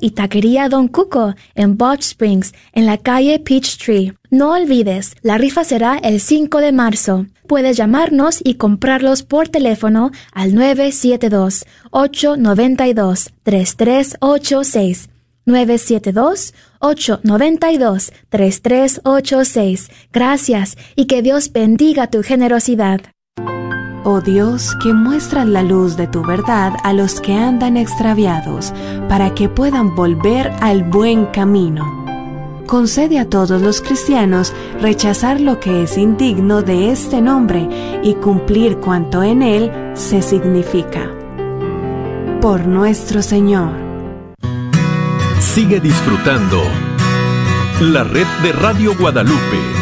Y Taquería Don Cuco en Botch Springs, en la calle Peachtree. No olvides, la rifa será el 5 de marzo. Puedes llamarnos y comprarlos por teléfono al 972-892-3386. 972-892-3386. Gracias y que Dios bendiga tu generosidad. Oh Dios, que muestras la luz de tu verdad a los que andan extraviados, para que puedan volver al buen camino. Concede a todos los cristianos rechazar lo que es indigno de este nombre y cumplir cuanto en él se significa. Por nuestro Señor. Sigue disfrutando la red de Radio Guadalupe.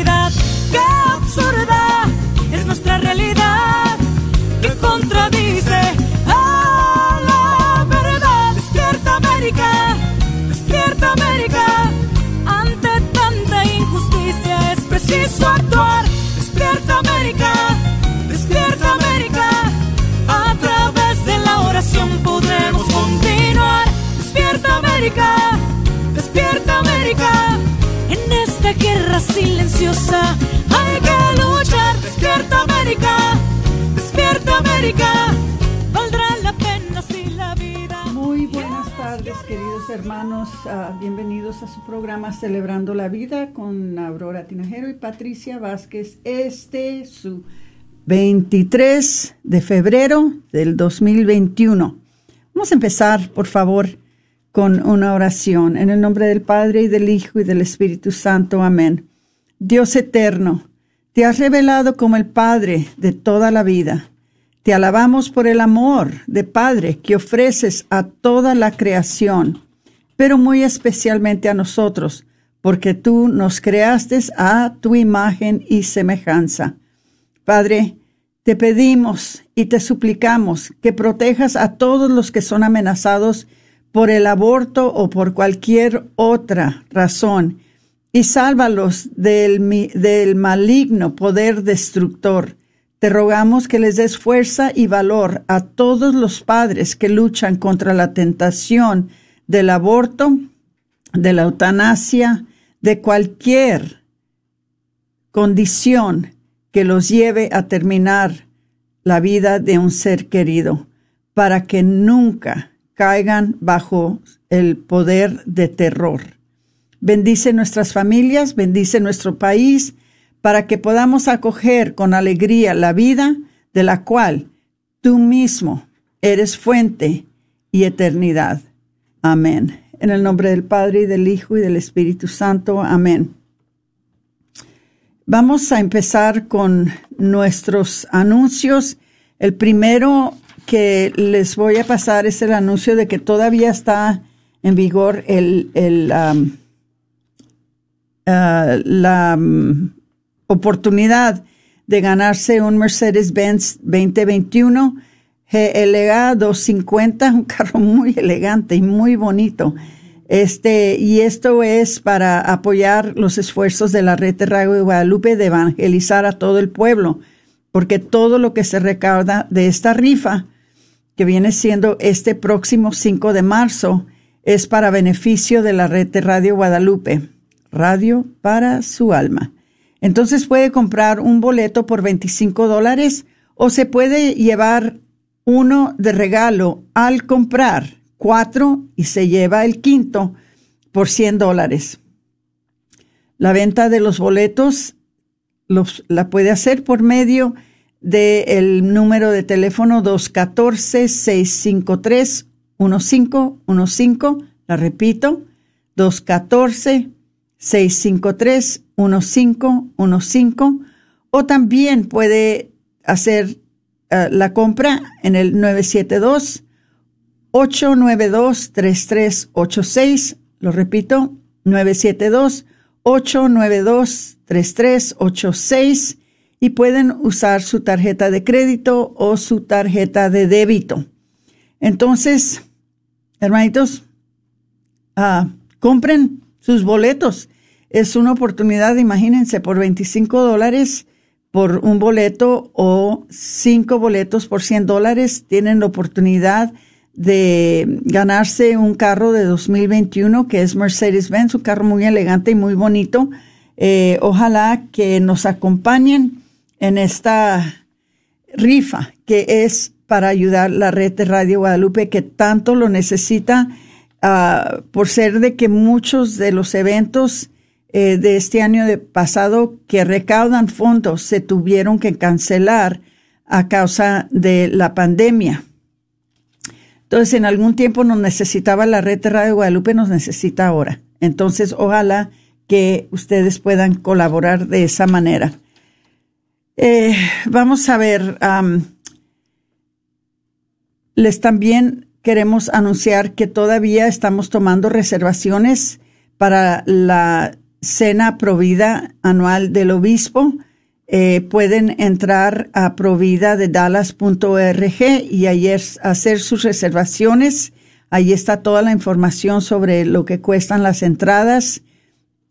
Silenciosa hay que luchar. Despierta América, despierta América. Valdrá la pena si la vida. Muy buenas tardes, queridos hermanos. Uh, bienvenidos a su programa Celebrando la Vida con Aurora Tinajero y Patricia Vázquez. Este su 23 de febrero del 2021. Vamos a empezar, por favor, con una oración. En el nombre del Padre y del Hijo y del Espíritu Santo. Amén. Dios eterno, te has revelado como el Padre de toda la vida. Te alabamos por el amor de Padre que ofreces a toda la creación, pero muy especialmente a nosotros, porque tú nos creaste a tu imagen y semejanza. Padre, te pedimos y te suplicamos que protejas a todos los que son amenazados por el aborto o por cualquier otra razón y sálvalos del, del maligno poder destructor. Te rogamos que les des fuerza y valor a todos los padres que luchan contra la tentación del aborto, de la eutanasia, de cualquier condición que los lleve a terminar la vida de un ser querido, para que nunca caigan bajo el poder de terror. Bendice nuestras familias, bendice nuestro país, para que podamos acoger con alegría la vida de la cual tú mismo eres fuente y eternidad. Amén. En el nombre del Padre y del Hijo y del Espíritu Santo. Amén. Vamos a empezar con nuestros anuncios. El primero que les voy a pasar es el anuncio de que todavía está en vigor el, el um, uh, la um, oportunidad de ganarse un Mercedes-Benz 2021 GLA 250, un carro muy elegante y muy bonito. Este, y esto es para apoyar los esfuerzos de la red de Radio de Guadalupe de evangelizar a todo el pueblo, porque todo lo que se recauda de esta rifa, que viene siendo este próximo 5 de marzo, es para beneficio de la red de Radio Guadalupe, Radio para su alma. Entonces puede comprar un boleto por 25 dólares o se puede llevar uno de regalo al comprar cuatro y se lleva el quinto por 100 dólares. La venta de los boletos la puede hacer por medio del número de teléfono 214-653-1515. La repito, 214-653-1515. O también puede hacer eh, la compra en el 972 892-3386. Lo repito, 972-892-3386 y pueden usar su tarjeta de crédito o su tarjeta de débito. Entonces, hermanitos, ah, compren sus boletos. Es una oportunidad, imagínense, por 25 dólares por un boleto o cinco boletos por 100 dólares, tienen la oportunidad de ganarse un carro de 2021 que es Mercedes-Benz, un carro muy elegante y muy bonito. Eh, ojalá que nos acompañen en esta rifa que es para ayudar la red de Radio Guadalupe que tanto lo necesita uh, por ser de que muchos de los eventos eh, de este año pasado que recaudan fondos se tuvieron que cancelar a causa de la pandemia. Entonces, en algún tiempo nos necesitaba la red de Radio Guadalupe, nos necesita ahora. Entonces, ojalá que ustedes puedan colaborar de esa manera. Eh, vamos a ver, les también queremos anunciar que todavía estamos tomando reservaciones para la cena provida anual del obispo. Eh, pueden entrar a provida de dallas.org y ayer hacer sus reservaciones. Ahí está toda la información sobre lo que cuestan las entradas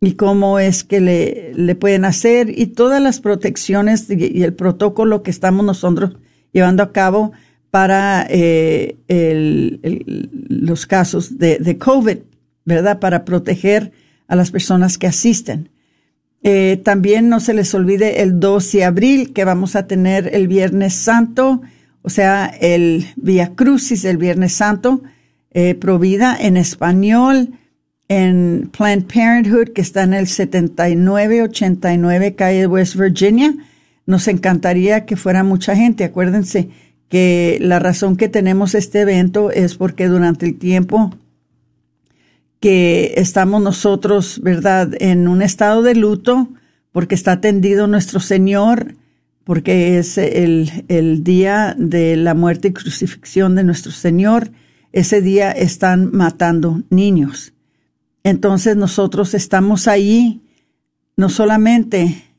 y cómo es que le, le pueden hacer y todas las protecciones y, el protocolo que estamos nosotros llevando a cabo para eh, los casos de, COVID, ¿verdad? Para proteger a las personas que asisten. Eh, también no se les olvide el 12 de abril que vamos a tener el Viernes Santo, o sea, el Via Crucis del Viernes Santo, eh, Provida en español, en Planned Parenthood, que está en el 7989 calle West Virginia. Nos encantaría que fuera mucha gente. Acuérdense que la razón que tenemos este evento es porque durante el tiempo que estamos nosotros, ¿verdad?, en un estado de luto porque está atendido nuestro Señor, porque es el, el día de la muerte y crucifixión de nuestro Señor. Ese día están matando niños. Entonces nosotros estamos ahí no solamente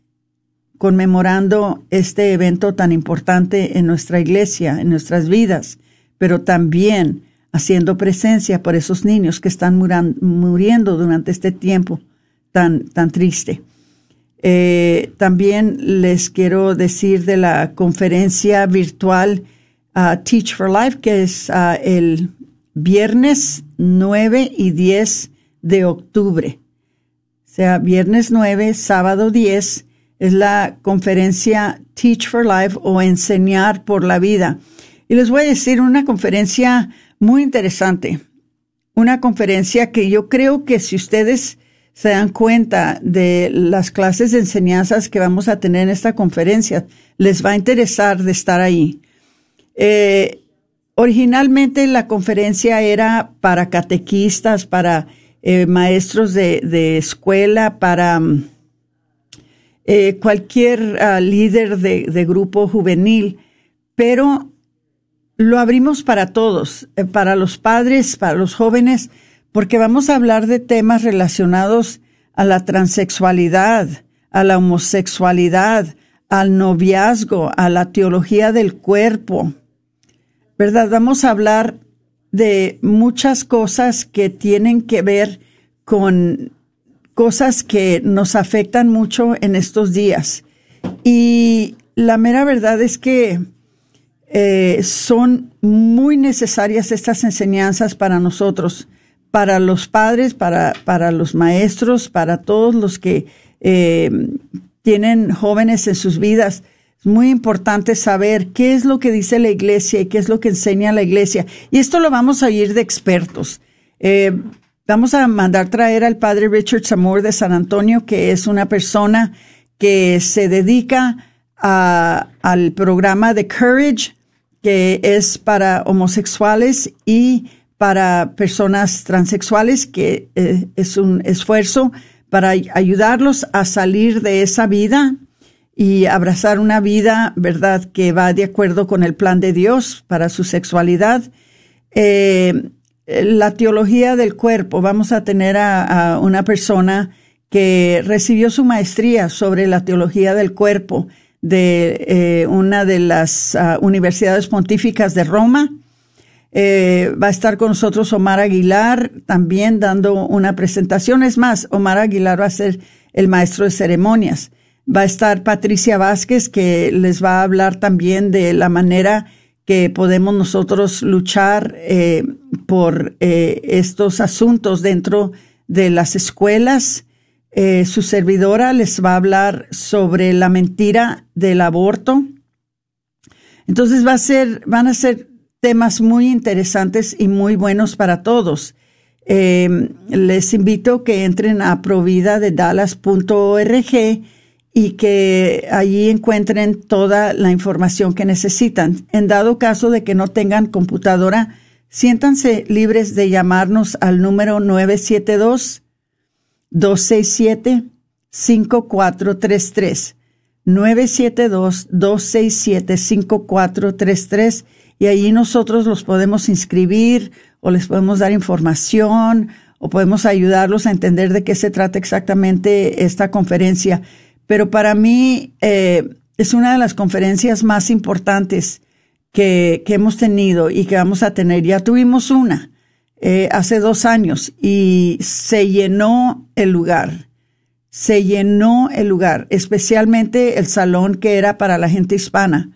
conmemorando este evento tan importante en nuestra iglesia, en nuestras vidas, pero también haciendo presencia por esos niños que están muriendo durante este tiempo tan, tan triste. Eh, también les quiero decir de la conferencia virtual uh, Teach for Life, que es uh, el viernes 9 y 10 de octubre. O sea, viernes 9, sábado 10 es la conferencia Teach for Life o Enseñar por la Vida. Y les voy a decir una conferencia muy interesante. Una conferencia que yo creo que si ustedes se dan cuenta de las clases de enseñanzas que vamos a tener en esta conferencia, les va a interesar de estar ahí. Eh, originalmente la conferencia era para catequistas, para eh, maestros de, escuela, para mm, eh, cualquier ah, líder de, grupo juvenil, pero lo abrimos para todos, eh, para los padres, para los jóvenes, porque vamos a hablar de temas relacionados a la transexualidad, a la homosexualidad, al noviazgo, a la teología del cuerpo, ¿verdad? Vamos a hablar de muchas cosas que tienen que ver con cosas que nos afectan mucho en estos días. Y la mera verdad es que eh, son muy necesarias estas enseñanzas para nosotros, para los padres, para, para los maestros, para todos los que eh, tienen jóvenes en sus vidas. Es muy importante saber qué es lo que dice la iglesia y qué es lo que enseña la iglesia. Y esto lo vamos a oír de expertos. Eh, vamos a mandar traer al padre Richard Samor de San Antonio, que es una persona que se dedica al programa de Courage, que es para homosexuales y para personas transexuales, que eh, es un esfuerzo para ayudarlos a salir de esa vida y abrazar una vida, ¿verdad?, que va de acuerdo con el plan de Dios para su sexualidad. Eh, la teología del cuerpo, vamos a tener a, una persona que recibió su maestría sobre la teología del cuerpo de eh, una de las ah, universidades pontíficas de Roma. Eh, va a estar con nosotros Omar Aguilar también dando una presentación. Es más, Omar Aguilar va a ser el maestro de ceremonias. Va a estar Patricia Vázquez que les va a hablar también de la manera podemos nosotros luchar eh, por estos asuntos dentro de las escuelas eh, su servidora les va a hablar sobre la mentira del aborto. Entonces va a ser, van a ser temas muy interesantes y muy buenos para todos. Les invito que entren a provida de dallas.org y que allí encuentren toda la información que necesitan. En dado caso de que no tengan computadora, siéntanse libres de llamarnos al número 972 267-5433. 972-267-5433 y ahí nosotros los podemos inscribir o les podemos dar información o podemos ayudarlos a entender de qué se trata exactamente esta conferencia. Pero para mí eh, es una de las conferencias más importantes que, que hemos tenido y que vamos a tener. Ya tuvimos una eh, hace dos años y se llenó el lugar. Se llenó el lugar, especialmente el salón que era para la gente hispana.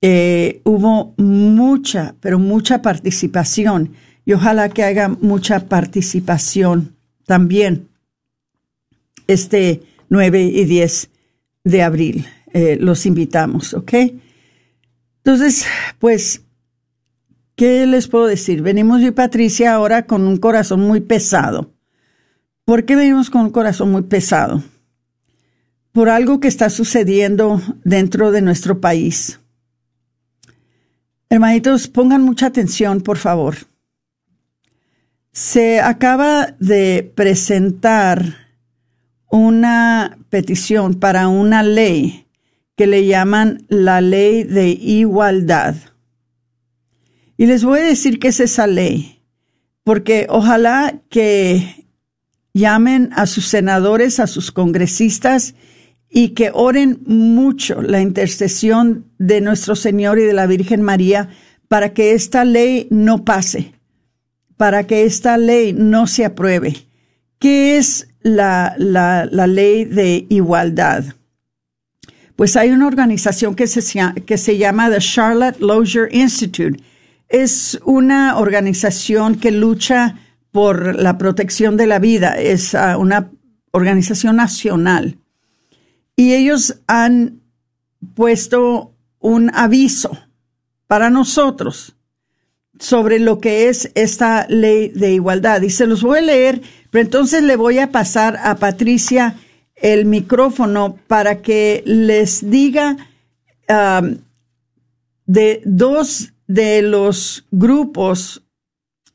Eh, hubo mucha, pero mucha participación y ojalá que haya mucha participación también este 9 y 10 de abril. Eh, los invitamos, ¿ok? Entonces, pues ¿Qué les puedo decir? Venimos yo y Patricia ahora con un corazón muy pesado. ¿Por qué venimos con un corazón muy pesado? Por algo que está sucediendo dentro de nuestro país. Hermanitos, pongan mucha atención, por favor. Se acaba de presentar una petición para una ley que le llaman la ley de igualdad. Y les voy a decir qué es esa ley, porque ojalá que llamen a sus senadores, a sus congresistas y que oren mucho la intercesión de nuestro Señor y de la Virgen María para que esta ley no pase, para que esta ley no se apruebe. ¿Qué es la, la, ley de igualdad? Pues hay una organización que se, que se llama The Charlotte Lozier Institute es una organización que lucha por la protección de la vida, es ah, una organización nacional. Y ellos han puesto un aviso para nosotros sobre lo que es esta ley de igualdad. Y se los voy a leer, pero entonces le voy a pasar a Patricia el micrófono para que les diga ah, de dos de los grupos,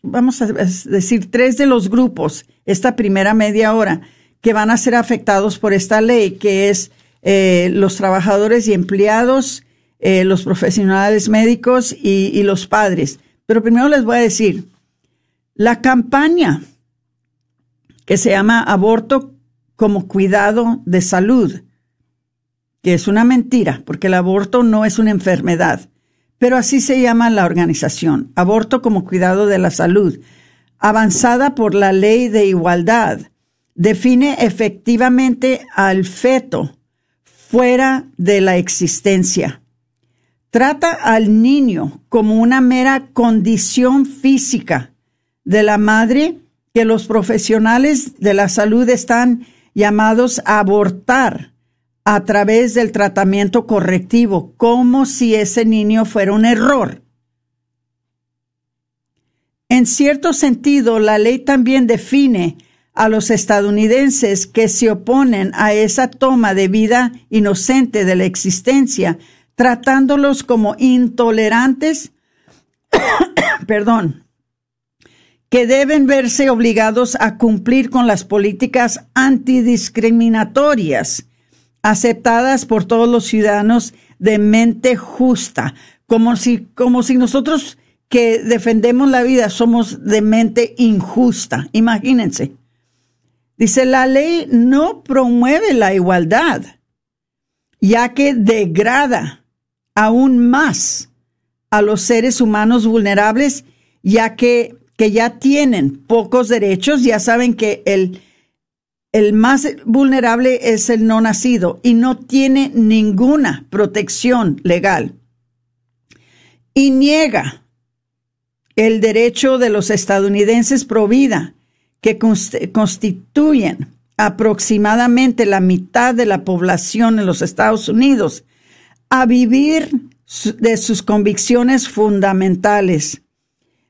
vamos a decir, tres de los grupos, esta primera media hora, que van a ser afectados por esta ley, que es eh, los trabajadores y empleados, eh, los profesionales médicos y los padres. Pero primero les voy a decir, la campaña que se llama aborto como cuidado de salud, que es una mentira, porque el aborto no es una enfermedad pero así se llama la organización, Aborto como Cuidado de la Salud, avanzada por la Ley de Igualdad, define efectivamente al feto fuera de la existencia. Trata al niño como una mera condición física de la madre que los profesionales de la salud están llamados a abortar a través del tratamiento correctivo, como si ese niño fuera un error. En cierto sentido, la ley también define a los estadounidenses que se oponen a esa toma de vida inocente de la existencia, tratándolos como intolerantes, perdón, que deben verse obligados a cumplir con las políticas antidiscriminatorias aceptadas por todos los ciudadanos de mente justa, como si, como si nosotros que defendemos la vida somos de mente injusta. Imagínense. Dice, la ley no promueve la igualdad, ya que degrada aún más a los seres humanos vulnerables, ya que, que ya tienen pocos derechos, ya saben que el, el más vulnerable es el no nacido y no tiene ninguna protección legal. Y niega el derecho de los estadounidenses pro vida que constituyen aproximadamente la mitad de la población en los Estados Unidos, a vivir de sus convicciones fundamentales.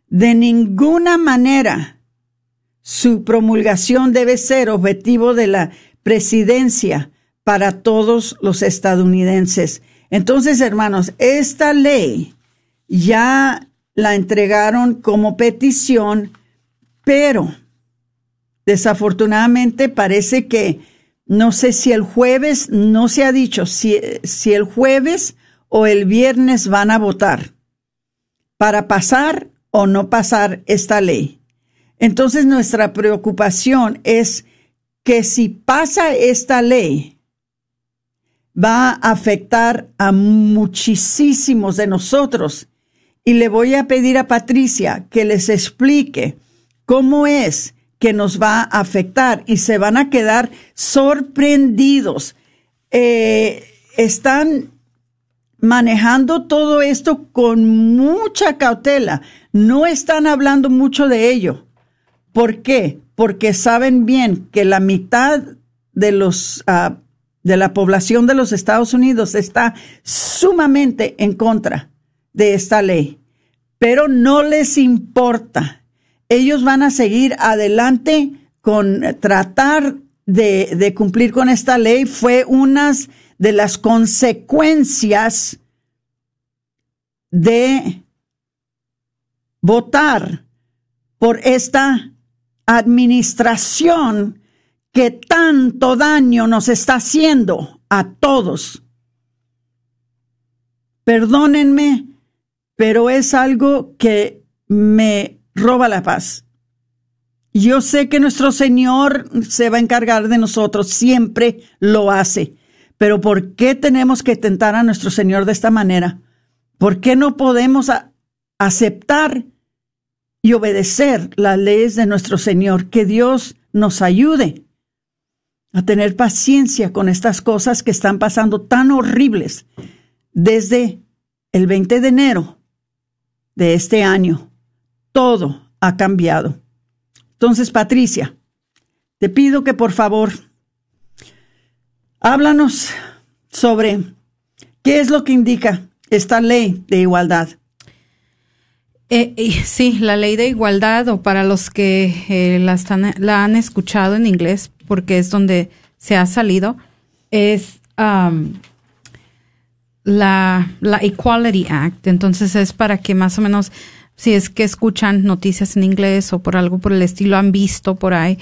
De ninguna manera su promulgación debe ser objetivo de la presidencia para todos los estadounidenses. Entonces, hermanos, esta ley ya la entregaron como petición, pero Desafortunadamente parece que no sé si el jueves, no se ha dicho si, si el jueves o el viernes van a votar para pasar o no pasar esta ley. Entonces nuestra preocupación es que si pasa esta ley, va a afectar a muchísimos de nosotros. Y le voy a pedir a Patricia que les explique cómo es que nos va a afectar y se van a quedar sorprendidos. Eh, están manejando todo esto con mucha cautela. No están hablando mucho de ello. ¿Por qué? Porque saben bien que la mitad de los ah, de la población de los Estados Unidos está sumamente en contra de esta ley, pero no les importa ellos van a seguir adelante con tratar de, cumplir con esta ley. Fue una de las consecuencias de votar por esta administración que tanto daño nos está haciendo a todos. Perdónenme, pero es algo que me roba la paz. Yo sé que nuestro Señor se va a encargar de nosotros, siempre lo hace. Pero ¿por qué tenemos que tentar a nuestro Señor de esta manera? ¿Por qué no podemos aceptar y obedecer las leyes de nuestro Señor? Que Dios nos ayude a tener paciencia con estas cosas que están pasando tan horribles desde el 20 de enero de este año todo ha cambiado. Entonces, Patricia, te pido que por favor háblanos sobre qué es lo que indica esta ley de igualdad. Eh, sí, la ley de igualdad, o para los que eh, la, están, la, han escuchado en inglés, porque es donde se ha salido, es um, la, la Equality Act. Entonces es para que más o menos si es que escuchan noticias en inglés o por algo por el estilo, han visto por ahí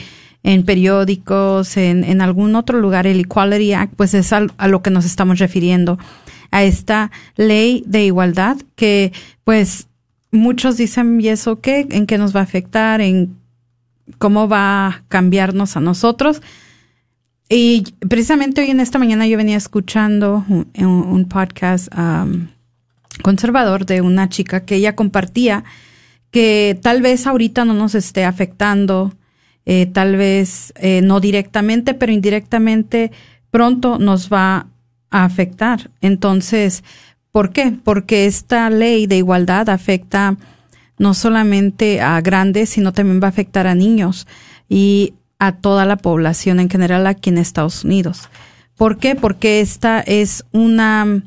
en periódicos, en, en algún otro lugar, el Equality Act, pues es a, lo que nos estamos refiriendo, a esta ley de igualdad que pues muchos dicen, ¿y eso qué? ¿En qué nos va a afectar? ¿En cómo va a cambiarnos a nosotros? Y precisamente hoy en esta mañana yo venía escuchando un, podcast um, conservador de una chica que ella compartía que tal vez ahorita no nos esté afectando, eh, tal vez eh, no directamente, pero indirectamente pronto nos va a afectar. Entonces, ¿por qué? Porque esta ley de igualdad afecta no solamente a grandes, sino también va a afectar a niños y a toda la población en general aquí en Estados Unidos. ¿Por qué? Porque esta es una,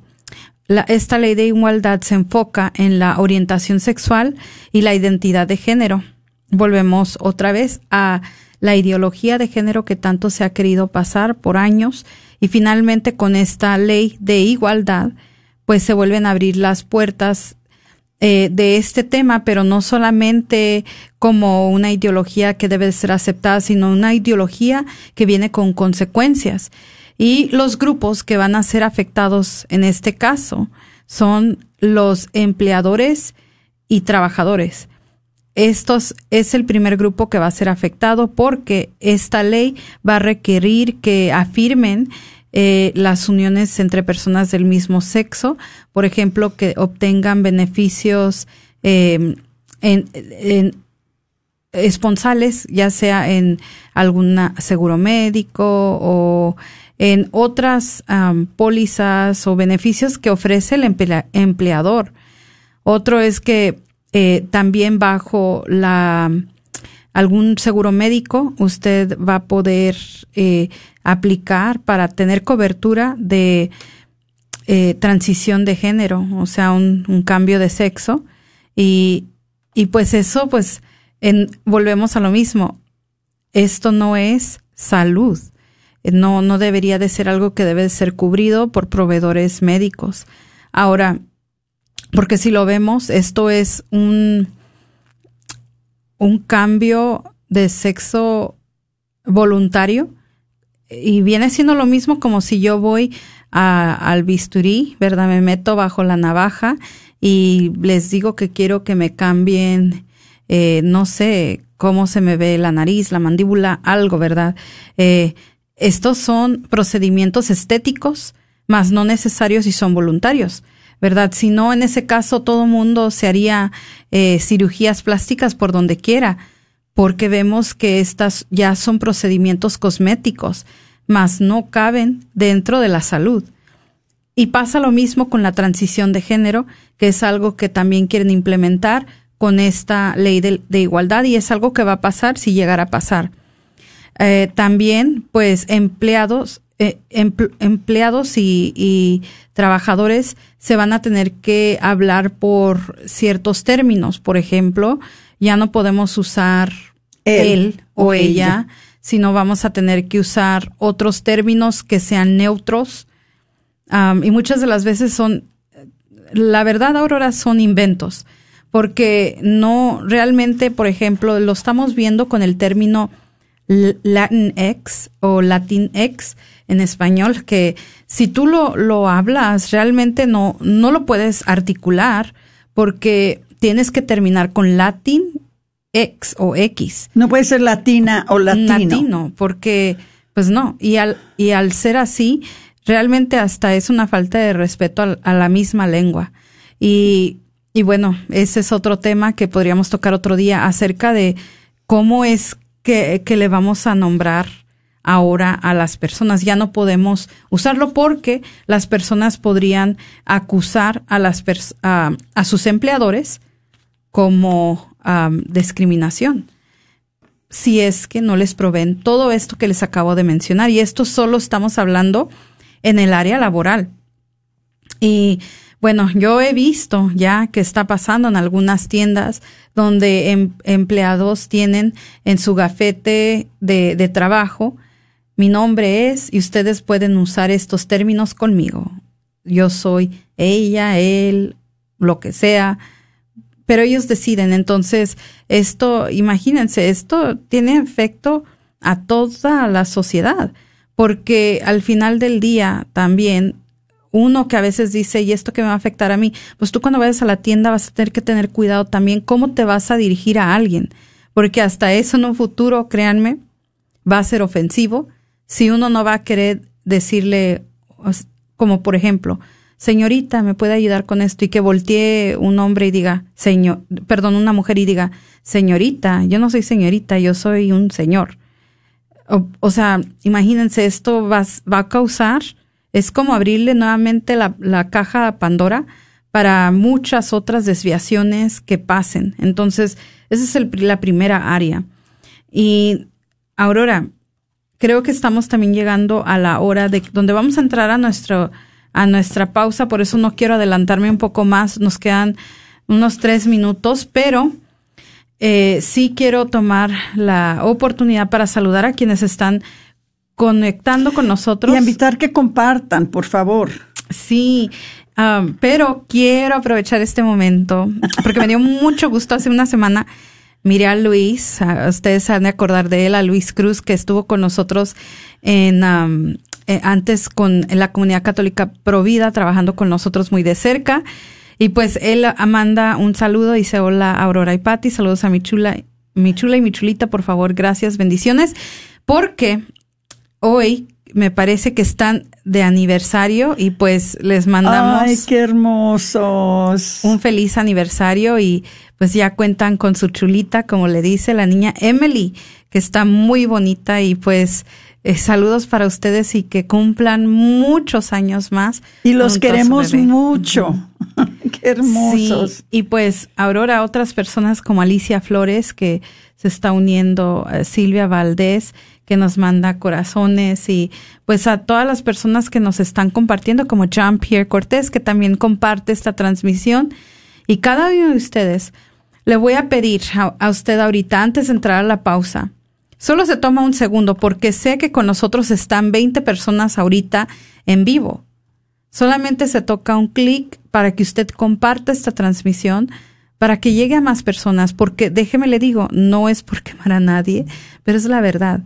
esta ley de igualdad se enfoca en la orientación sexual y la identidad de género. Volvemos otra vez a la ideología de género que tanto se ha querido pasar por años y finalmente con esta ley de igualdad pues se vuelven a abrir las puertas eh, de este tema, pero no solamente como una ideología que debe ser aceptada, sino una ideología que viene con consecuencias. Y los grupos que van a ser afectados en este caso son los empleadores y trabajadores. Estos es el primer grupo que va a ser afectado porque esta ley va a requerir que afirmen eh, las uniones entre personas del mismo sexo, por ejemplo, que obtengan beneficios em, en, esponsales, ya sea en algún seguro médico o en otras pólizas o beneficios que ofrece el empleador. Otro es que eh, también bajo la algún seguro médico, usted va a poder eh, aplicar para tener cobertura de eh, transición de género, o sea, un, cambio de sexo. Y, y pues eso, pues, volvemos a lo mismo. Esto no es salud. No, no debería de ser algo que debe de ser cubrido por proveedores médicos. Ahora, porque si lo vemos, esto es un, un cambio de sexo voluntario y viene siendo lo mismo como si yo voy al bisturí, ¿verdad? Me meto bajo la navaja y les digo que quiero que me cambien, eh, no sé, cómo se me ve la nariz, la mandíbula, algo, ¿verdad? Eh, estos son procedimientos estéticos, más no necesarios y son voluntarios. ¿Verdad? Si no, en ese caso todo mundo se haría eh, cirugías plásticas por donde quiera, porque vemos que estas ya son procedimientos cosméticos, mas no caben dentro de la salud. Y pasa lo mismo con la transición de género, que es algo que también quieren implementar con esta ley de, igualdad y es algo que va a pasar si llegara a pasar. Eh, también, pues, empleados eh, empleados y, trabajadores se van a tener que hablar por ciertos términos. Por ejemplo, ya no podemos usar él, o ella, sino vamos a tener que usar otros términos que sean neutros. y muchas de las veces son, la verdad, Aurora, son inventos, porque no realmente, por ejemplo, lo estamos viendo con el término Latinx o Latinx, en español que si tú lo, lo hablas realmente no, no lo puedes articular porque tienes que terminar con latín X o X. No puede ser latina o latino. Latino, porque pues no, y al, y al ser así, realmente hasta es una falta de respeto a, a la misma lengua. Y, y bueno, ese es otro tema que podríamos tocar otro día acerca de cómo es que, que le vamos a nombrar ahora a las personas. Ya no podemos usarlo porque las personas podrían acusar a, las sus empleadores como discriminación si es que no les proveen todo esto que les acabo de mencionar. Y esto solo estamos hablando en el área laboral. Y bueno, yo he visto ya que está pasando en algunas tiendas donde em, empleados tienen en su gafete de trabajo mi nombre es, y ustedes pueden usar estos términos conmigo. Yo soy ella, él, lo que sea, pero ellos deciden. Entonces, esto, imagínense, esto tiene efecto a toda la sociedad, porque al final del día también uno que a veces dice, ¿y esto que me va a afectar a mí? Pues tú cuando vayas a la tienda vas a tener que tener cuidado también cómo te vas a dirigir a alguien, porque hasta eso en un futuro, créanme, va a ser ofensivo si uno no va a querer decirle, como por ejemplo, señorita, ¿me puede ayudar con esto? Y que voltee un hombre y diga, señor, perdón, una mujer y diga, señorita, yo no soy señorita, yo soy un señor. O, sea, imagínense, esto va, va, a causar, es como abrirle nuevamente la, la caja Pandora para muchas otras desviaciones que pasen. Entonces, esa es el, la primera área. Y Aurora, creo que estamos también llegando a la hora de donde vamos a entrar a nuestro a nuestra pausa, por eso no quiero adelantarme un poco más, nos quedan unos tres minutos, pero eh, sí quiero tomar la oportunidad para saludar a quienes están conectando con nosotros. Y invitar que compartan, por favor. Sí, um, pero quiero aprovechar este momento porque me dio mucho gusto hace una semana miré a Luis, ustedes se han de acordar de él, a Luis Cruz, que estuvo con nosotros en, eh, antes con la comunidad católica Provida, trabajando con nosotros muy de cerca. Y pues él manda un saludo, dice hola Aurora y Patti, saludos a mi chula, mi chula y mi chulita, por favor, gracias, bendiciones, porque hoy me parece que están de aniversario y pues les mandamos. ¡Ay, qué hermosos! Un feliz aniversario y pues ya cuentan con su chulita, como le dice la niña Emily, que está muy bonita y pues eh, saludos para ustedes y que cumplan muchos años más. Y los queremos mucho. qué hermosos. y pues Aurora, otras personas como Alicia Flores, que se está uniendo, eh, Silvia Valdés, que nos manda corazones y pues a todas las personas que nos están compartiendo, como Jean Pierre Cortés, que también comparte esta transmisión. Y cada uno de ustedes, le voy a pedir a, usted ahorita, antes de entrar a la pausa, solo se toma un segundo porque sé que con nosotros están 20 personas ahorita en vivo. Solamente se toca un clic para que usted comparta esta transmisión para que llegue a más personas, porque déjeme le digo, no es por quemar a nadie, pero es la verdad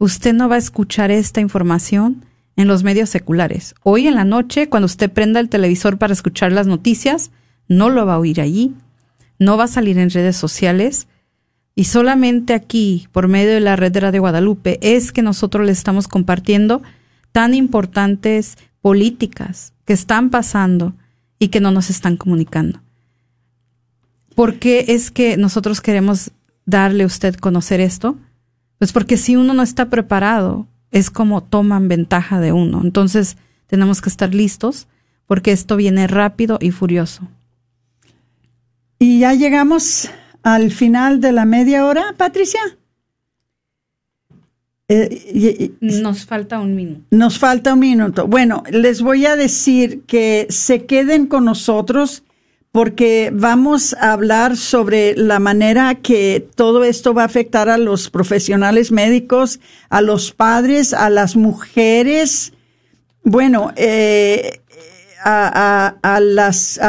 usted no va a escuchar esta información en los medios seculares. Hoy en la noche, cuando usted prenda el televisor para escuchar las noticias, no lo va a oír allí, no va a salir en redes sociales y solamente aquí, por medio de la red de Guadalupe, es que nosotros le estamos compartiendo tan importantes políticas que están pasando y que no nos están comunicando. ¿Por qué es que nosotros queremos darle a usted conocer esto? Pues porque si uno no está preparado, es como toman ventaja de uno. Entonces tenemos que estar listos porque esto viene rápido y furioso. Y ya llegamos al final de la media hora, Patricia. Eh, nos falta un minuto. Nos falta un minuto. Bueno, les voy a decir que se queden con nosotros porque vamos a hablar sobre la manera que todo esto va a afectar a los profesionales médicos, a los padres, a las mujeres, bueno, eh, a, las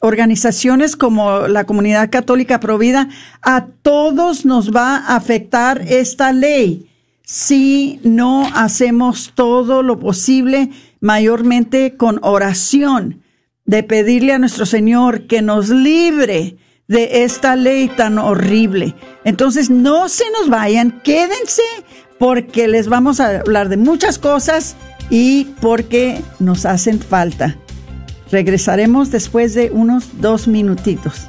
organizaciones como la Comunidad Católica Provida, a todos nos va a afectar esta ley. Si no hacemos todo lo posible, mayormente con oración de pedirle a nuestro Señor que nos libre de esta ley tan horrible. Entonces no se nos vayan, quédense porque les vamos a hablar de muchas cosas y porque nos hacen falta. Regresaremos después de unos dos minutitos.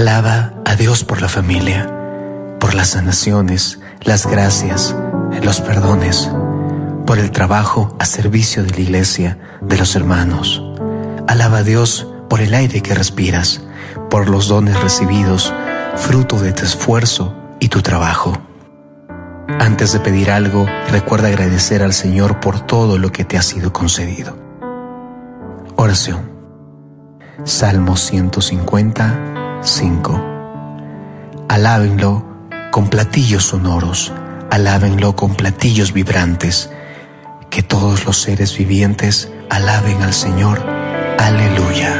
Alaba a Dios por la familia, por las sanaciones, las gracias, los perdones, por el trabajo a servicio de la iglesia, de los hermanos. Alaba a Dios por el aire que respiras, por los dones recibidos, fruto de tu esfuerzo y tu trabajo. Antes de pedir algo, recuerda agradecer al Señor por todo lo que te ha sido concedido. Oración. Salmo 155. Alábenlo con platillos sonoros, alábenlo con platillos vibrantes. Que todos los seres vivientes alaben al Señor. Aleluya.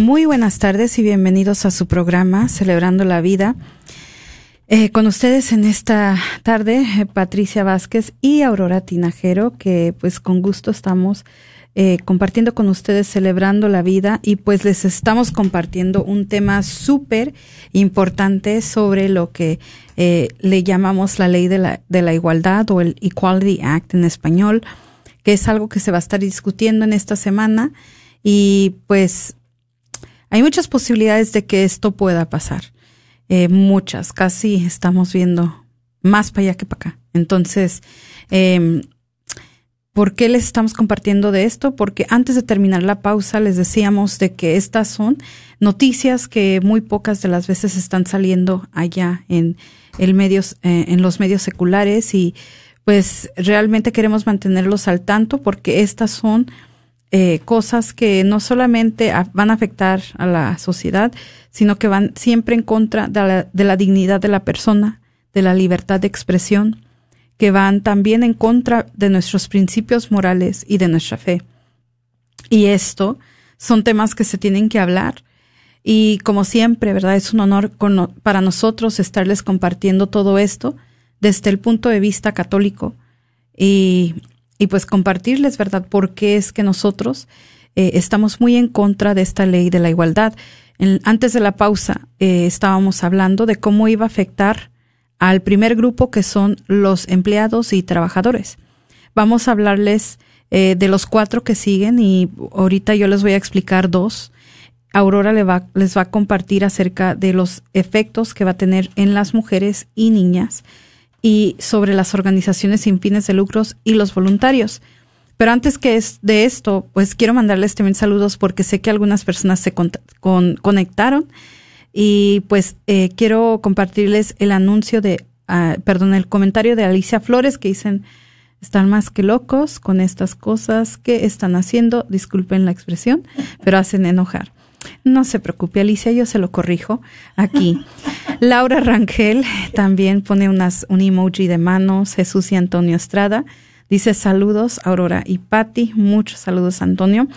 Muy buenas tardes y bienvenidos a su programa Celebrando la Vida. Eh, con ustedes en esta tarde, eh, Patricia Vázquez y Aurora Tinajero, que pues con gusto estamos eh, compartiendo con ustedes celebrando la vida y pues les estamos compartiendo un tema súper importante sobre lo que le llamamos la ley de la, de la igualdad o el Equality Act en español, que es algo que se va a estar discutiendo en esta semana y pues hay muchas posibilidades de que esto pueda pasar. Eh, muchas, casi estamos viendo más para allá que para acá. Entonces, eh, ¿por qué les estamos compartiendo de esto? Porque antes de terminar la pausa les decíamos de que estas son noticias que muy pocas de las veces están saliendo allá en el medios, eh, en los medios seculares y pues realmente queremos mantenerlos al tanto porque estas son eh, cosas que no solamente van a afectar a la sociedad, sino que van siempre en contra de la, de la dignidad de la persona, de la libertad de expresión, que van también en contra de nuestros principios morales y de nuestra fe. Y esto son temas que se tienen que hablar. Y como siempre, ¿verdad? Es un honor para nosotros estarles compartiendo todo esto desde el punto de vista católico. Y y pues compartirles, ¿verdad?, por qué es que nosotros eh, estamos muy en contra de esta ley de la igualdad. antes de la pausa eh, estábamos hablando de cómo iba a afectar al primer grupo que son los empleados y trabajadores. Vamos a hablarles eh, de los cuatro que siguen y ahorita yo les voy a explicar dos. Aurora les va, les va a compartir acerca de los efectos que va a tener en las mujeres y niñas y sobre las organizaciones sin fines de lucros y los voluntarios. Pero antes que es de esto, pues quiero mandarles también saludos porque sé que algunas personas se conectaron y pues eh, quiero compartirles el anuncio de, ah, perdón, el comentario de Alicia Flores que dicen, están más que locos con estas cosas que están haciendo, disculpen la expresión, pero hacen enojar. No se preocupe, Alicia, yo se lo corrijo aquí. Laura Rangel también pone unas, un emoji de manos. Jesús y Antonio Estrada dice saludos, Aurora y Patti. Muchos saludos, Antonio.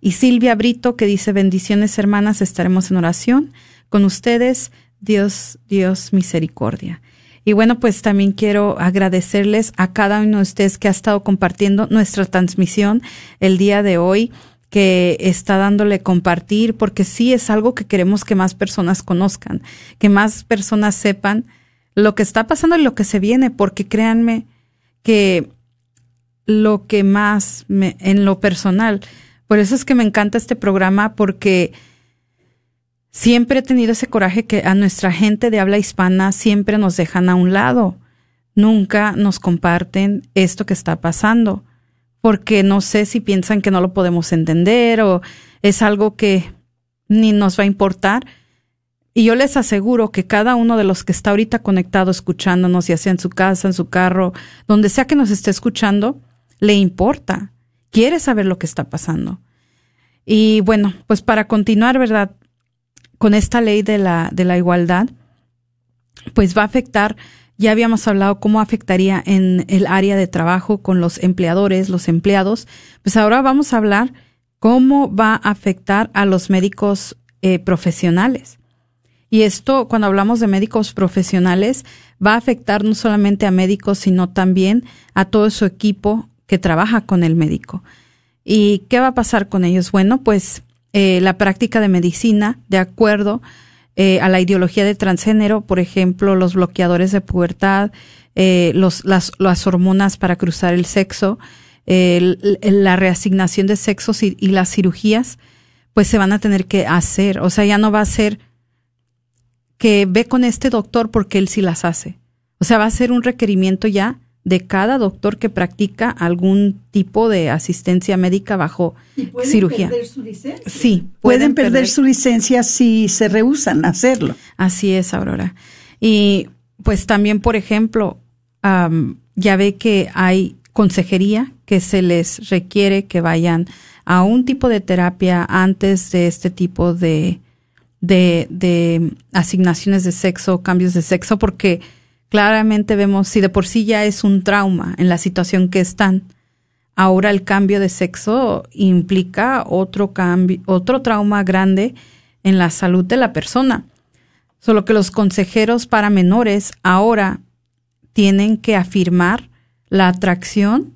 Y Silvia Brito que dice bendiciones, hermanas, estaremos en oración con ustedes. Dios, Dios, misericordia. Y bueno, pues también quiero agradecerles a cada uno de ustedes que ha estado compartiendo nuestra transmisión el día de hoy que está dándole compartir, porque sí es algo que queremos que más personas conozcan, que más personas sepan lo que está pasando y lo que se viene, porque créanme que lo que más me, en lo personal, por eso es que me encanta este programa, porque siempre he tenido ese coraje que a nuestra gente de habla hispana siempre nos dejan a un lado, nunca nos comparten esto que está pasando porque no sé si piensan que no lo podemos entender o es algo que ni nos va a importar. Y yo les aseguro que cada uno de los que está ahorita conectado escuchándonos, ya sea en su casa, en su carro, donde sea que nos esté escuchando, le importa, quiere saber lo que está pasando. Y bueno, pues para continuar, ¿verdad? Con esta ley de la, de la igualdad, pues va a afectar, ya habíamos hablado cómo afectaría en el área de trabajo con los empleadores, los empleados, pues ahora vamos a hablar cómo va a afectar a los médicos eh, profesionales. Y esto, cuando hablamos de médicos profesionales, va a afectar no solamente a médicos, sino también a todo su equipo que trabaja con el médico. ¿Y qué va a pasar con ellos? Bueno, pues eh, la práctica de medicina, de acuerdo eh, a la ideología de transgénero, por ejemplo, los bloqueadores de pubertad, eh, los, las, las, hormonas para cruzar el sexo, la reasignación de sexos y, y, las cirugías, pues se van a tener que hacer. O sea, ya no va a ser que ve con este doctor porque él sí las hace. O sea, va a ser un requerimiento ya de cada doctor que practica algún tipo de asistencia médica bajo ¿Y pueden cirugía. Perder su licencia? Sí, pueden, perder, su licencia si se rehusan a hacerlo. Así es, Aurora. Y pues también, por ejemplo, um, ya ve que hay consejería que se les requiere que vayan a un tipo de terapia antes de este tipo de, de, de asignaciones de sexo, cambios de sexo, porque claramente vemos si de por sí ya es un trauma en la situación que están. Ahora el cambio de sexo implica otro cambio, otro trauma grande en la salud de la persona. Solo que los consejeros para menores ahora tienen que afirmar la atracción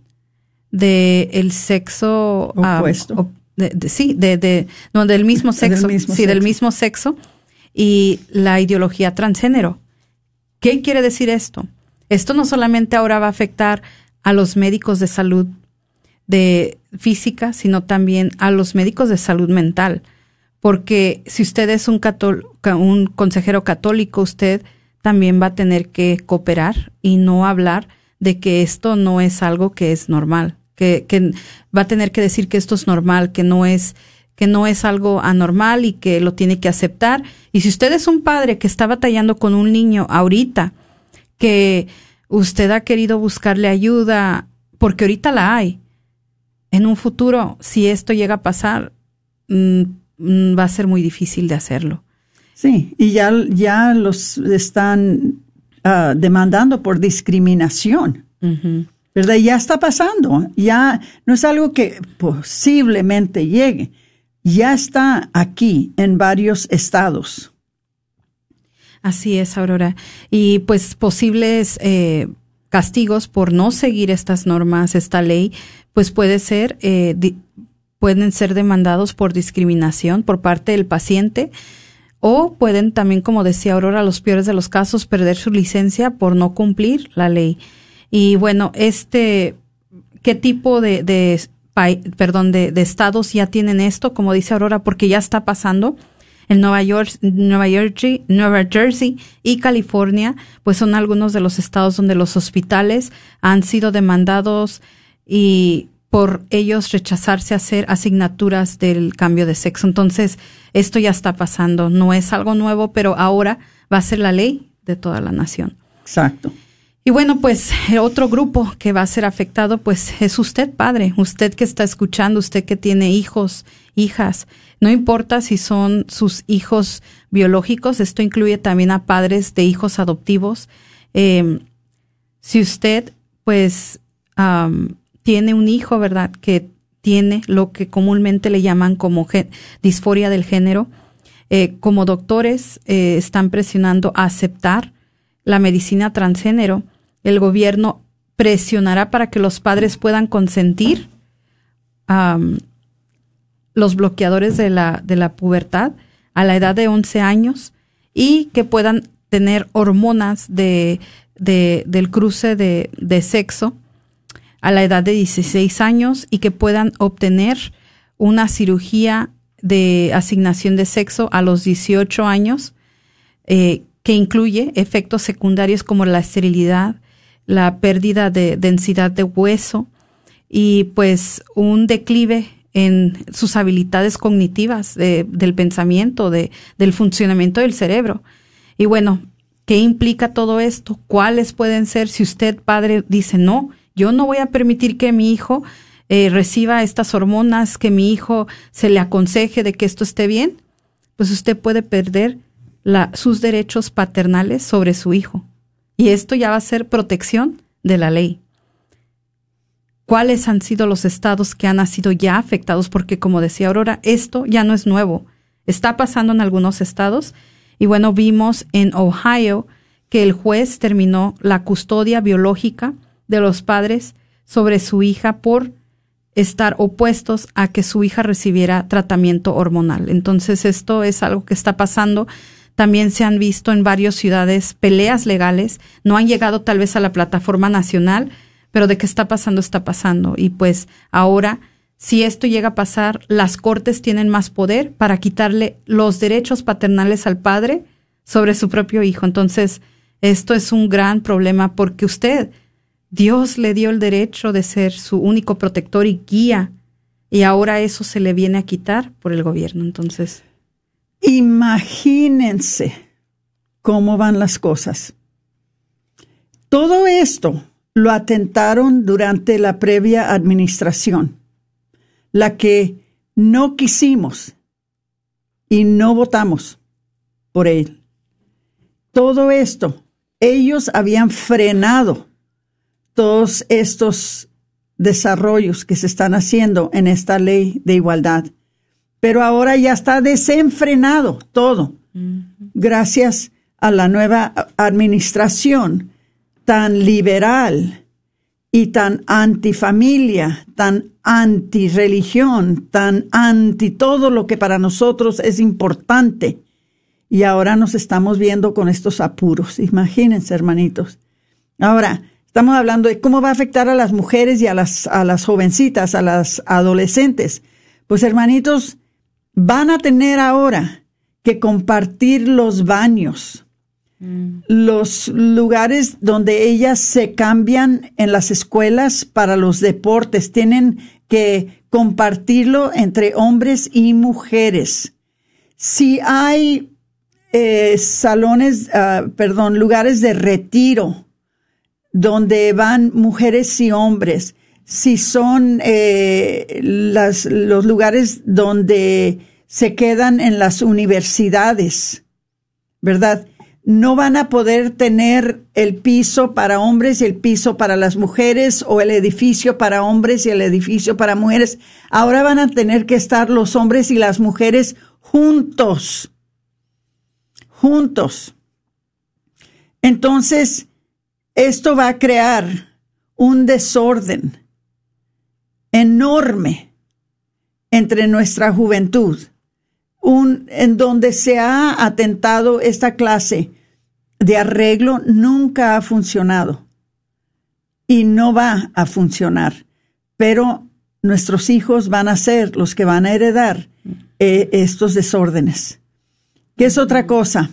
del el sexo opuesto. de, sí, de, de, no, del mismo sexo, del mismo sí, sexo. del mismo sexo y la ideología transgénero. ¿Qué quiere decir esto? Esto no solamente ahora va a afectar a los médicos de salud de física, sino también a los médicos de salud mental. Porque si usted es un, un consejero católico, usted también va a tener que cooperar y no hablar de que esto no es algo que es normal, que va a tener que decir que esto es normal, que no es que no es algo anormal y que lo tiene que aceptar. Y si usted es un padre que está batallando con un niño ahorita, que usted ha querido buscarle ayuda, porque ahorita la hay, en un futuro, si esto llega a pasar, mmm, va a ser muy difícil de hacerlo. Sí, y ya, ya los están uh, demandando por discriminación. Uh -huh. ¿Verdad? Ya está pasando. Ya no es algo que posiblemente llegue ya está aquí en varios estados. Así es, Aurora. Y pues posibles eh, castigos por no seguir estas normas, esta ley, pues puede ser, eh, pueden ser demandados por discriminación por parte del paciente o pueden también, como decía Aurora, los peores de los casos, perder su licencia por no cumplir la ley. Y bueno, este, ¿qué tipo de, de perdón, de, de, estados ya tienen esto, como dice Aurora, porque ya está pasando. En Nueva York, Nueva Jersey, Nueva Jersey y California, pues son algunos de los estados donde los hospitales han sido demandados y por ellos rechazarse a hacer asignaturas del cambio de sexo. Entonces, esto ya está pasando. No es algo nuevo, pero ahora va a ser la ley de toda la nación. Exacto. Y bueno, pues otro grupo que va a ser afectado, pues es usted, padre, usted que está escuchando, usted que tiene hijos, hijas. No importa si son sus hijos biológicos, esto incluye también a padres de hijos adoptivos. Eh, si usted, pues, um, tiene un hijo, ¿verdad? Que tiene lo que comúnmente le llaman como disforia del género, eh, como doctores eh, están presionando a aceptar la medicina transgénero el gobierno presionará para que los padres puedan consentir um, los bloqueadores de la, de la pubertad a la edad de 11 años y que puedan tener hormonas de, de del cruce de, de, sexo a la edad de 16 años y que puedan obtener una cirugía de asignación de sexo a los 18 años eh, que incluye efectos secundarios como la esterilidad, la pérdida de densidad de hueso, y pues un declive en sus habilidades cognitivas del pensamiento, de, del funcionamiento del cerebro. Y bueno, ¿qué implica todo esto? ¿Cuáles pueden ser si usted, padre, dice, no, yo no voy a permitir que mi hijo eh, reciba estas hormonas, que mi hijo se le aconseje de que esto esté bien? Pues usted puede perder la, sus derechos paternales sobre su hijo. Y esto ya va a ser protección de la ley cuáles han sido los estados que han sido ya afectados, porque como decía Aurora, esto ya no es nuevo. Está pasando en algunos estados. Y bueno, vimos en Ohio que el juez terminó la custodia biológica de los padres sobre su hija por estar opuestos a que su hija recibiera tratamiento hormonal. Entonces, esto es algo que está pasando. También se han visto en varias ciudades peleas legales. No han llegado tal vez a la plataforma nacional, pero de qué está pasando, está pasando. Y pues ahora, si esto llega a pasar, las cortes tienen más poder para quitarle los derechos paternales al padre sobre su propio hijo. Entonces, esto es un gran problema porque usted, Dios le dio el derecho de ser su único protector y guía, y ahora eso se le viene a quitar por el gobierno. Entonces, imagínense cómo van las cosas. Todo esto lo atentaron durante la previa administración, la que no quisimos y no votamos por él. Todo esto, ellos habían frenado todos estos desarrollos que se están haciendo en esta ley de igualdad. Pero ahora ya está desenfrenado todo, gracias a la nueva administración tan liberal y tan antifamilia, tan antirreligión, tan anti todo lo que para nosotros es importante. Y ahora nos estamos viendo con estos apuros. Imagínense, hermanitos. Ahora, estamos hablando de cómo va a afectar a las mujeres y a las, a las jovencitas, a las adolescentes. Pues, hermanitos, van a tener ahora que compartir los baños los lugares donde ellas se cambian en las escuelas para los deportes tienen que compartirlo entre hombres y mujeres. Si hay eh, salones, ah, perdón, lugares de retiro donde van mujeres y hombres, si son eh, los lugares donde se quedan en las universidades, ¿verdad? no van a poder tener el piso para hombres y el piso para las mujeres o el edificio para hombres y el edificio para mujeres. Ahora van a tener que estar los hombres y las mujeres juntos, juntos. Entonces, esto va a crear un desorden enorme entre nuestra juventud un, en donde se ha atentado esta clase de arreglo nunca ha funcionado y no va a funcionar. Pero nuestros hijos van a ser los que van a heredar eh, estos desórdenes. ¿Qué es otra cosa?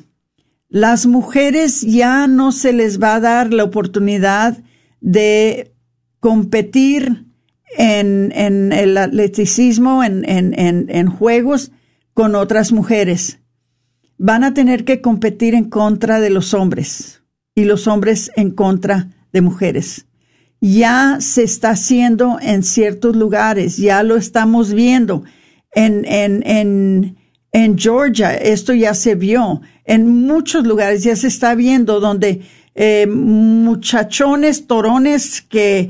Las mujeres ya no se les va a dar la oportunidad de competir en, el atleticismo, en, en juegos, con otras mujeres. Van a tener que competir en contra de los hombres y los hombres en contra de mujeres. Ya se está haciendo en ciertos lugares, ya lo estamos viendo. En, en, en, en Georgia esto ya se vio. En muchos lugares ya se está viendo donde eh, muchachones, torones que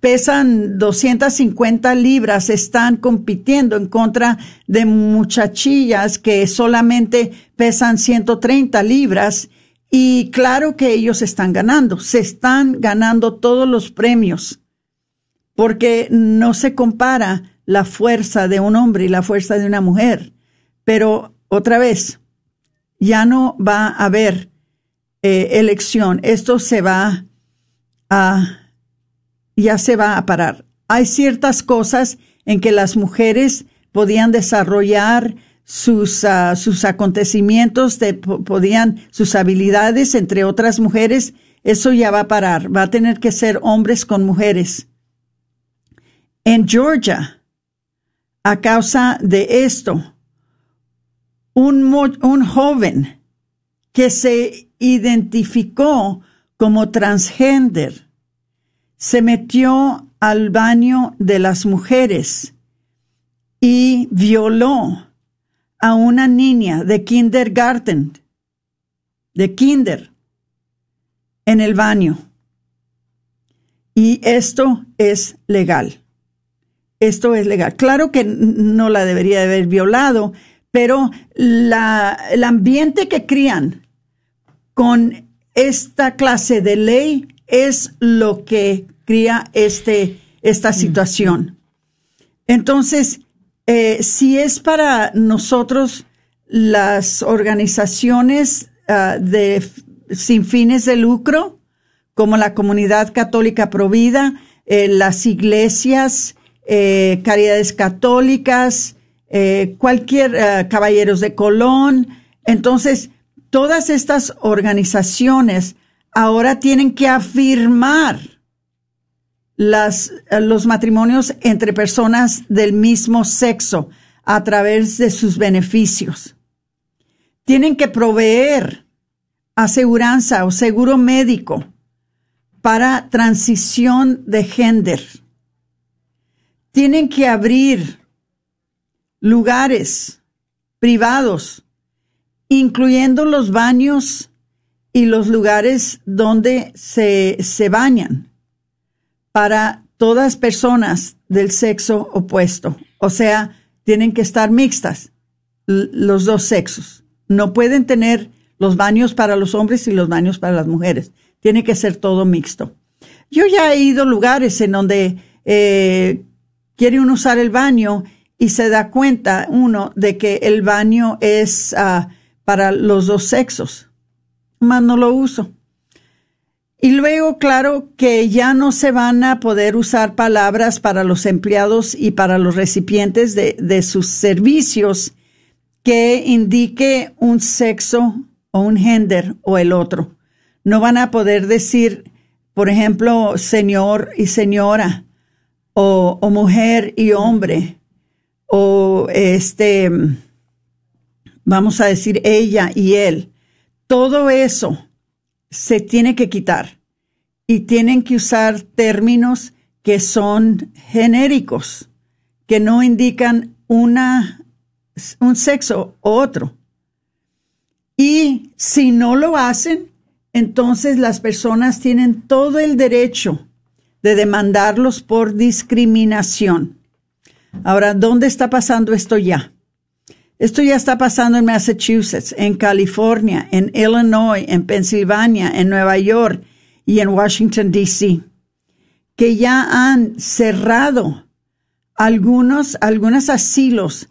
pesan 250 libras están compitiendo en contra de muchachillas que solamente pesan 130 libras y claro que ellos están ganando, se están ganando todos los premios porque no se compara la fuerza de un hombre y la fuerza de una mujer. Pero otra vez, ya no va a haber eh, elección, esto se va a ya se va a parar. Hay ciertas cosas en que las mujeres podían desarrollar sus, ah, sus acontecimientos, podían sus habilidades entre otras mujeres. Eso ya va a parar. Va a tener que ser hombres con mujeres. En Georgia, a causa de esto, un, un joven que se identificó como transgender se metió al baño de las mujeres y violó a una niña de kindergarten, de kinder, en el baño. Y esto es legal. Esto es legal. Claro que no la debería de haber violado, pero la, el ambiente que crían con esta clase de ley es lo que cría este, esta situación. Entonces, eh, si es para nosotros las organizaciones ah, de sin fines de lucro, como la Comunidad Católica Provida, eh, las iglesias, eh, caridades católicas, cualquier eh, caballeros de Colón. Entonces, todas estas organizaciones ahora tienen que afirmar eh, los matrimonios entre personas del mismo sexo a través de sus beneficios. Tienen que proveer aseguranza o seguro médico para transición de género. Tienen que abrir lugares privados, incluyendo los baños y los lugares donde se, se bañan para todas personas del sexo opuesto. O sea, tienen que estar mixtas los dos sexos. No pueden tener los baños para los hombres y los baños para las mujeres. Tiene que ser todo mixto. Yo ya he ido a lugares en donde eh, quiere uno usar el baño y se da cuenta uno de que el baño es ah, para los dos sexos. Más no lo uso. Y luego, claro, que ya no se van a poder usar palabras para los empleados y para los recipientes de, de sus servicios que indique un sexo o un gender o el otro. No van a poder decir, por ejemplo, señor y señora, o, o mujer y hombre, o este, vamos a decir ella y él. Todo eso se tiene que quitar y tienen que usar términos que son genéricos, que no indican una, un sexo u otro. Y si no lo hacen, entonces las personas tienen todo el derecho de demandarlos por discriminación. Ahora, ¿dónde está pasando esto ya? Esto ya está pasando en Massachusetts, en California, en Illinois, en Pensilvania, en Nueva York y en Washington, D.C., que ya han cerrado algunos, algunos asilos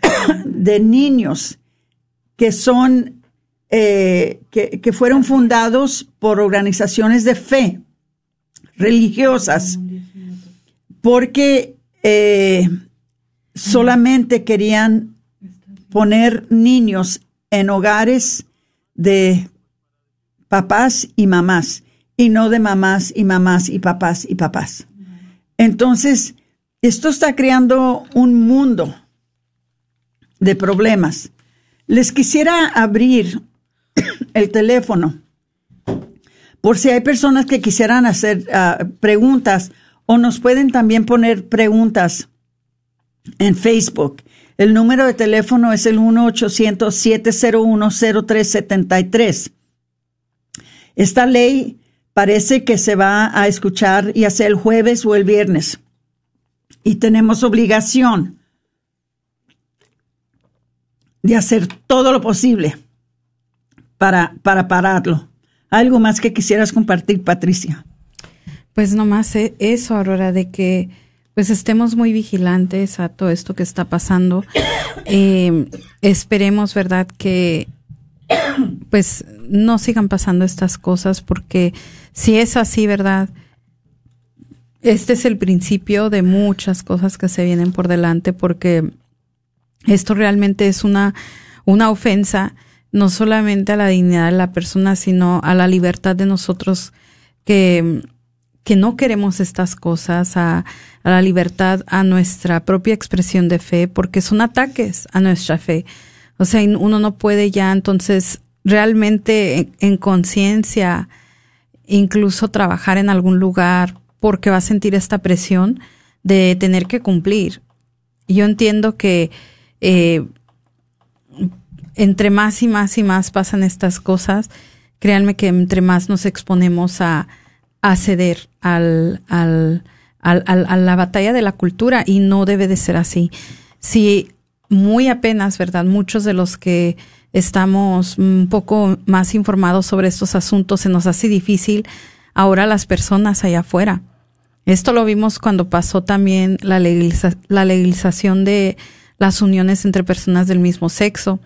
de niños que son, eh, que, que fueron fundados por organizaciones de fe religiosas, porque eh, solamente querían poner niños en hogares de papás y mamás y no de mamás y mamás y papás y papás. Entonces, esto está creando un mundo de problemas. Les quisiera abrir el teléfono por si hay personas que quisieran hacer uh, preguntas o nos pueden también poner preguntas en Facebook. El número de teléfono es el 1-800-701-0373. Esta ley parece que se va a escuchar ya sea el jueves o el viernes. Y tenemos obligación de hacer todo lo posible para, para pararlo. ¿Algo más que quisieras compartir, Patricia? Pues nomás eso, Aurora, de que pues estemos muy vigilantes a todo esto que está pasando. Eh, esperemos, ¿verdad?, que pues no sigan pasando estas cosas porque si es así, ¿verdad? Este es el principio de muchas cosas que se vienen por delante porque esto realmente es una, una ofensa no solamente a la dignidad de la persona, sino a la libertad de nosotros que, que no queremos estas cosas, a, la libertad, a nuestra propia expresión de fe, porque son ataques a nuestra fe. O sea, uno no puede ya entonces realmente en, en conciencia incluso trabajar en algún lugar porque va a sentir esta presión de tener que cumplir. Yo entiendo que eh, entre más y más y más pasan estas cosas, créanme que entre más nos exponemos a, a ceder al, al, al, a la batalla de la cultura y no debe de ser así. Si muy apenas, ¿verdad? Muchos de los que estamos un poco más informados sobre estos asuntos se nos hace difícil ahora las personas allá afuera. Esto lo vimos cuando pasó también la, la legalización de las uniones entre personas del mismo sexo.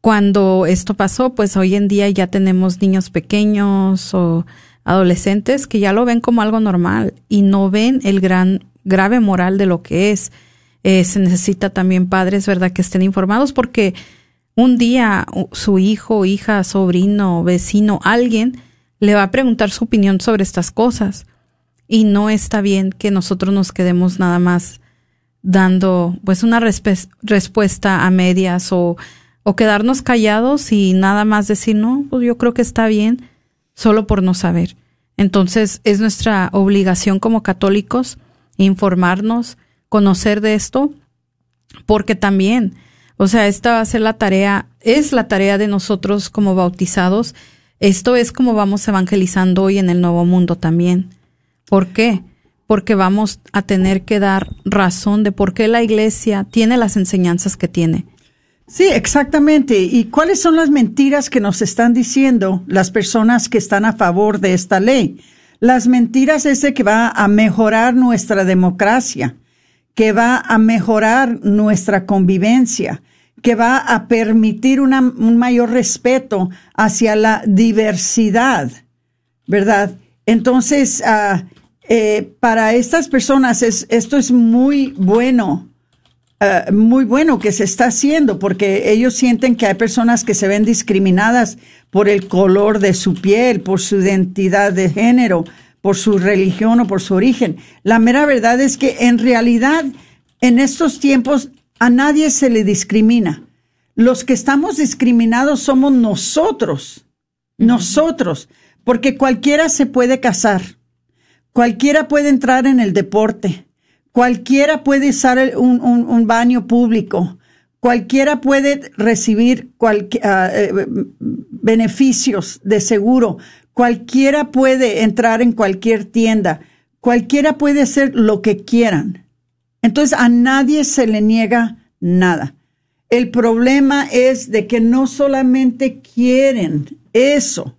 Cuando esto pasó, pues hoy en día ya tenemos niños pequeños o adolescentes que ya lo ven como algo normal y no ven el gran grave moral de lo que es. Eh, se necesita también padres, ¿verdad?, que estén informados porque un día su hijo, hija, sobrino, vecino, alguien le va a preguntar su opinión sobre estas cosas y no está bien que nosotros nos quedemos nada más dando pues una respuesta a medias o, o quedarnos callados y nada más decir no, pues yo creo que está bien solo por no saber. Entonces es nuestra obligación como católicos informarnos, conocer de esto, porque también, o sea, esta va a ser la tarea, es la tarea de nosotros como bautizados. Esto es como vamos evangelizando hoy en el Nuevo Mundo también. ¿Por qué? Porque vamos a tener que dar razón de por qué la iglesia tiene las enseñanzas que tiene. Sí, exactamente. ¿Y cuáles son las mentiras que nos están diciendo las personas que están a favor de esta ley? Las mentiras es de que va a mejorar nuestra democracia, que va a mejorar nuestra convivencia, que va a permitir un mayor respeto hacia la diversidad, ¿verdad? Entonces, uh, eh, para estas personas es, esto es muy bueno, uh, muy bueno que se está haciendo porque ellos sienten que hay personas que se ven discriminadas por el color de su piel, por su identidad de género, por su religión o por su origen. La mera verdad es que en realidad en estos tiempos a nadie se le discrimina. Los que estamos discriminados somos nosotros, nosotros, porque cualquiera se puede casar Cualquiera puede entrar en el deporte. Cualquiera puede usar un, baño público. Cualquiera puede recibir ah, eh, beneficios de seguro. Cualquiera puede entrar en cualquier tienda. Cualquiera puede hacer lo que quieran. Entonces a nadie se le niega nada. El problema es de que no solamente quieren eso,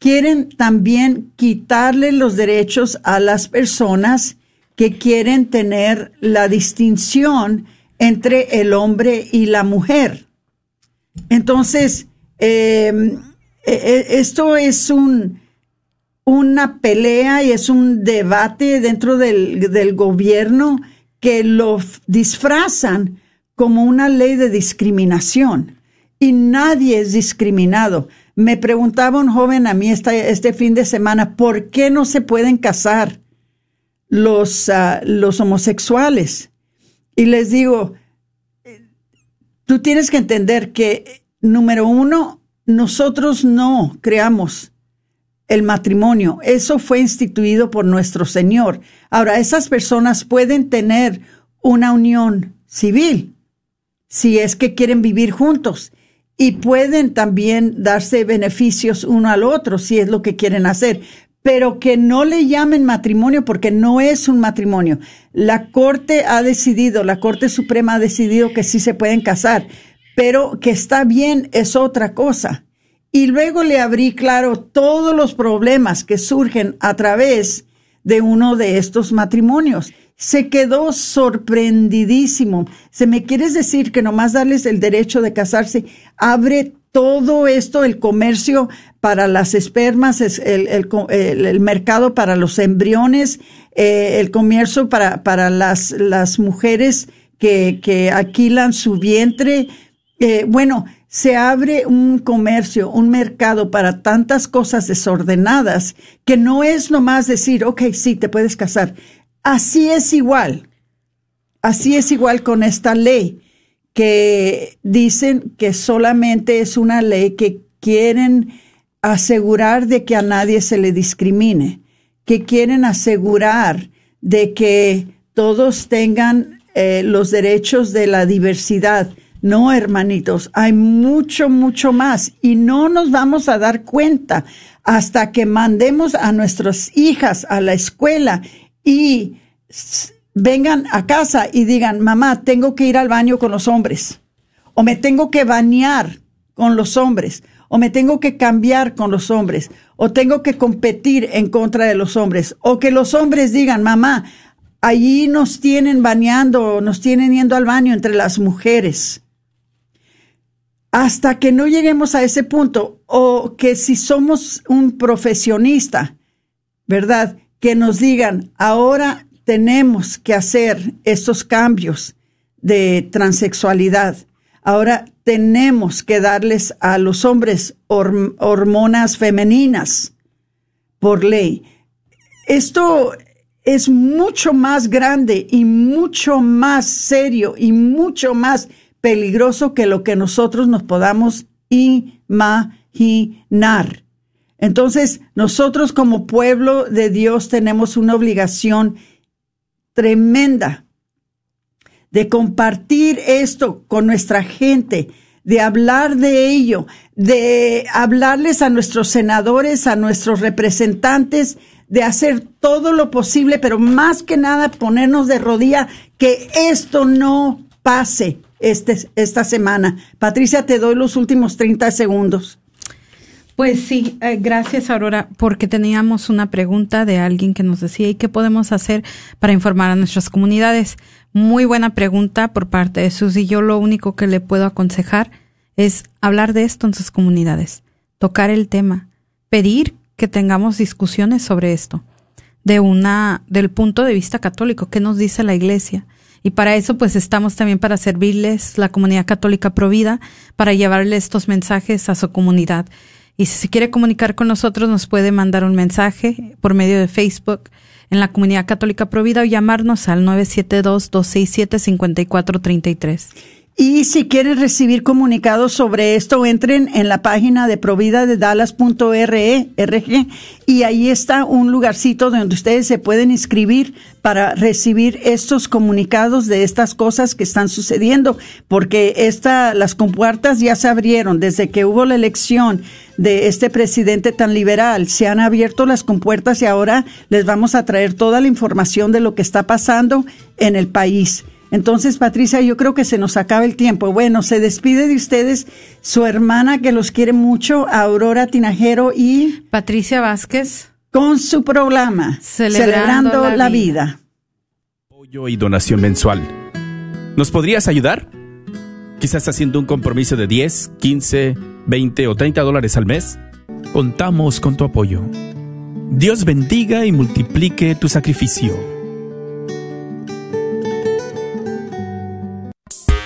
quieren también quitarle los derechos a las personas que quieren tener la distinción entre el hombre y la mujer. Entonces, em, e, e, esto es un, una pelea y es un debate dentro del gobierno que lo disfrazan como una ley de discriminación y nadie es discriminado. Me preguntaba un joven a mí este fin de semana, ¿por qué no se pueden casar los, ah, los homosexuales? Y les digo, tú tienes que entender que, número uno, nosotros no creamos el matrimonio. Eso fue instituido por nuestro Señor. Ahora, esas personas pueden tener una unión civil si es que quieren vivir juntos y pueden también darse beneficios uno al otro si es lo que quieren hacer, pero que no le llamen matrimonio porque no es un matrimonio. La Corte ha decidido, la Corte Suprema ha decidido que sí se pueden casar, pero que está bien es otra cosa. Y luego le abrí claro todos los problemas que surgen a través de uno de estos matrimonios se quedó sorprendidísimo. ¿Se me quieres decir que nomás darles el derecho de casarse abre todo esto, el comercio para las espermas, el, el, mercado para los embriones, eh, el comercio para, para las, las mujeres que, que alquilan su vientre? Eh, bueno, se abre un comercio, un mercado para tantas cosas desordenadas que no es nomás decir, ok, sí, te puedes casar. Así es igual. Así es igual con esta ley que dicen que solamente es una ley que quieren asegurar de que a nadie se le discrimine, que quieren asegurar de que todos tengan eh, los derechos de la diversidad. No, hermanitos, hay mucho, mucho más y no nos vamos a dar cuenta hasta que mandemos a nuestras hijas a la escuela y vengan a casa y digan, mamá, tengo que ir al baño con los hombres, o me tengo que bañar con los hombres, o me tengo que cambiar con los hombres, o tengo que competir en contra de los hombres, o que los hombres digan, mamá, allí nos tienen bañando, nos tienen yendo al baño entre las mujeres. Hasta que no lleguemos a ese punto, o que si somos un profesionista, ¿verdad? Que nos digan, ahora tenemos que hacer estos cambios de transexualidad. Ahora tenemos que darles a los hombres hormonas femeninas por ley. Esto es mucho más grande y mucho más serio y mucho más peligroso que lo que nosotros nos podamos imaginar. Entonces, nosotros como pueblo de Dios tenemos una obligación tremenda de compartir esto con nuestra gente, de hablar de ello, de hablarles a nuestros senadores, a nuestros representantes, de hacer todo lo posible, pero más que nada ponernos de rodilla que esto no pase este, esta semana. Patricia, te doy los últimos 30 segundos. Pues sí, eh, gracias Aurora, porque teníamos una pregunta de alguien que nos decía, ¿y qué podemos hacer para informar a nuestras comunidades? Muy buena pregunta por parte de Susi. Yo lo único que le puedo aconsejar es hablar de esto en sus comunidades, tocar el tema, pedir que tengamos discusiones sobre esto, de una, del punto de vista católico, qué nos dice la Iglesia. Y para eso, pues estamos también para servirles, la comunidad católica provida, para llevarle estos mensajes a su comunidad. Y si se quiere comunicar con nosotros, nos puede mandar un mensaje por medio de Facebook en la Comunidad Católica Provida o llamarnos al 972-267-5433. Y si quieren recibir comunicados sobre esto, entren en la página de provida de dallas.org y ahí está un lugarcito donde ustedes se pueden inscribir para recibir estos comunicados de estas cosas que están sucediendo, porque esta, las compuertas ya se abrieron desde que hubo la elección de este presidente tan liberal. Se han abierto las compuertas y ahora les vamos a traer toda la información de lo que está pasando en el país. Entonces, Patricia, yo creo que se nos acaba el tiempo. Bueno, se despide de ustedes su hermana que los quiere mucho, Aurora Tinajero y Patricia Vázquez con su programa Celebrando, la, vida. Apoyo y donación mensual. ¿Nos podrías ayudar? Quizás haciendo un compromiso de 10, 15, 20 o 30 dólares al mes. Contamos con tu apoyo. Dios bendiga y multiplique tu sacrificio.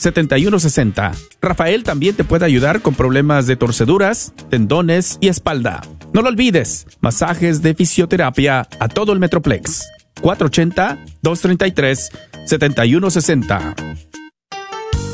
233-7160. Rafael también te puede ayudar con problemas de torceduras, tendones y espalda. No lo olvides, masajes de fisioterapia a todo el Metroplex. 480-233-7160.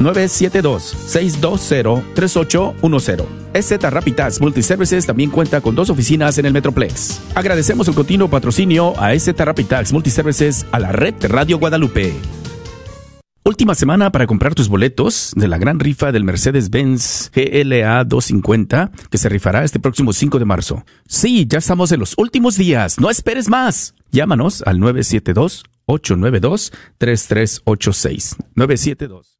972-620-3810. EZ Rapitas Multiservices también cuenta con dos oficinas en el Metroplex. Agradecemos el continuo patrocinio a EZ Rapitas Multiservices a la red Radio Guadalupe. Última semana para comprar tus boletos de la gran rifa del Mercedes-Benz GLA 250 que se rifará este próximo 5 de marzo. Sí, ya estamos en los últimos días. No esperes más. Llámanos al 972-892-3386. 972.